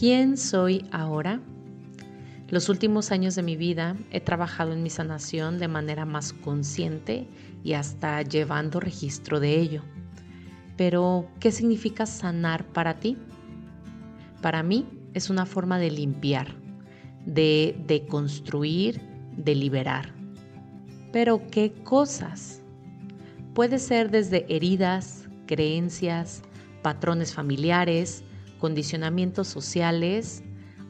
¿Quién soy ahora? Los últimos años de mi vida he trabajado en mi sanación de manera más consciente y hasta llevando registro de ello. Pero, ¿qué significa sanar para ti? Para mí es una forma de limpiar, de deconstruir, de liberar. Pero, ¿qué cosas? Puede ser desde heridas, creencias, patrones familiares, condicionamientos sociales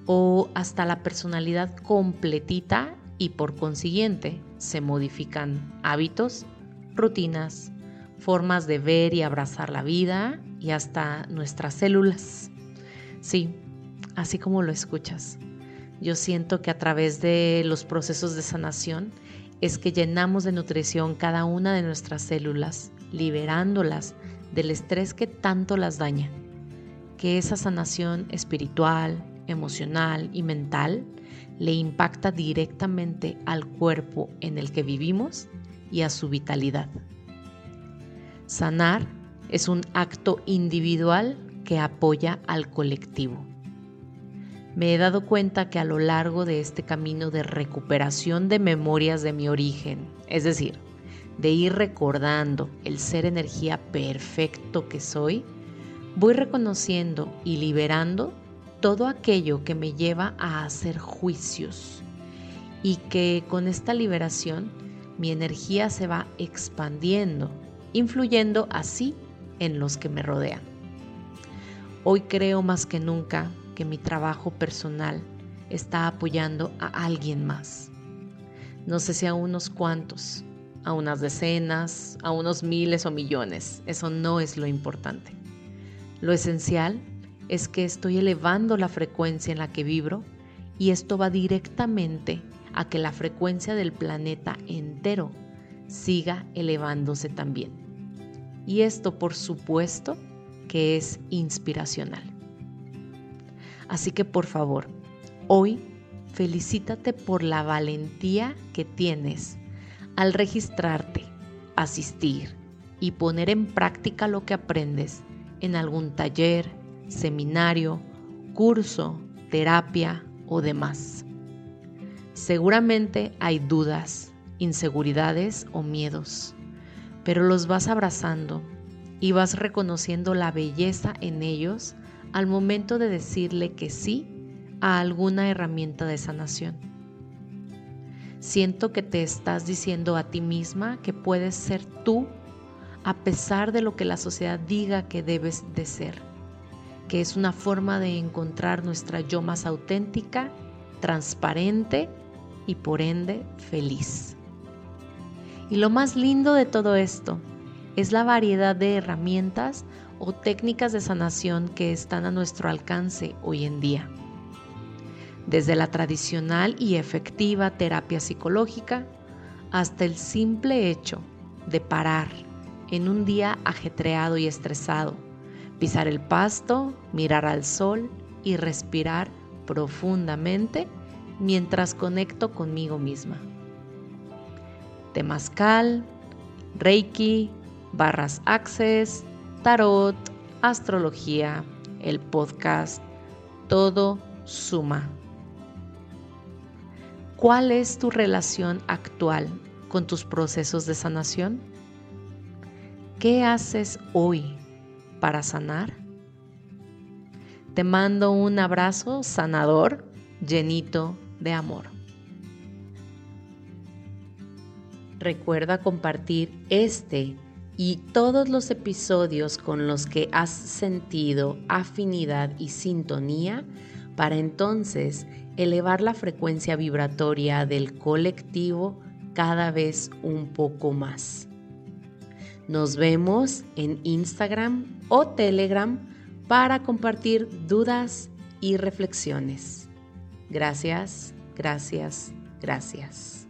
o hasta la personalidad completita y por consiguiente se modifican hábitos, rutinas, formas de ver y abrazar la vida y hasta nuestras células. Sí, así como lo escuchas. Yo siento que a través de los procesos de sanación es que llenamos de nutrición cada una de nuestras células, liberándolas del estrés que tanto las daña. Que esa sanación espiritual, emocional y mental le impacta directamente al cuerpo en el que vivimos y a su vitalidad. Sanar es un acto individual que apoya al colectivo me he dado cuenta que a lo largo de este camino de recuperación de memorias de mi origen, es decir, de ir recordando el ser energía perfecto que soy, voy reconociendo y liberando todo aquello que me lleva a hacer juicios y que con esta liberación mi energía se va expandiendo, influyendo así en los que me rodean. Hoy creo más que nunca mi trabajo personal está apoyando a alguien más. No sé si a unos cuantos, a unas decenas, a unos miles o millones. Eso no es lo importante. Lo esencial es que estoy elevando la frecuencia en la que vibro y esto va directamente a que la frecuencia del planeta entero siga elevándose también. Y esto, por supuesto, que es inspiracional. Así que por favor, hoy felicítate por la valentía que tienes al registrarte, asistir y poner en práctica lo que aprendes en algún taller, seminario, curso, terapia o demás. Seguramente hay dudas, inseguridades o miedos, pero los vas abrazando y vas reconociendo la belleza en ellos al momento de decirle que sí a alguna herramienta de sanación. Siento que te estás diciendo a ti misma que puedes ser tú a pesar de lo que la sociedad diga que debes de ser, que es una forma de encontrar nuestra yo más auténtica, transparente y por ende feliz. Y lo más lindo de todo esto es la variedad de herramientas o técnicas de sanación que están a nuestro alcance hoy en día. Desde la tradicional y efectiva terapia psicológica hasta el simple hecho de parar en un día ajetreado y estresado, pisar el pasto, mirar al sol y respirar profundamente mientras conecto conmigo misma. Temazcal, Reiki, barras Access, tarot, astrología, el podcast, todo suma. ¿Cuál es tu relación actual con tus procesos de sanación? ¿Qué haces hoy para sanar? Te mando un abrazo sanador, llenito de amor. Recuerda compartir este y todos los episodios con los que has sentido afinidad y sintonía para entonces elevar la frecuencia vibratoria del colectivo cada vez un poco más. Nos vemos en Instagram o Telegram para compartir dudas y reflexiones. Gracias, gracias, gracias.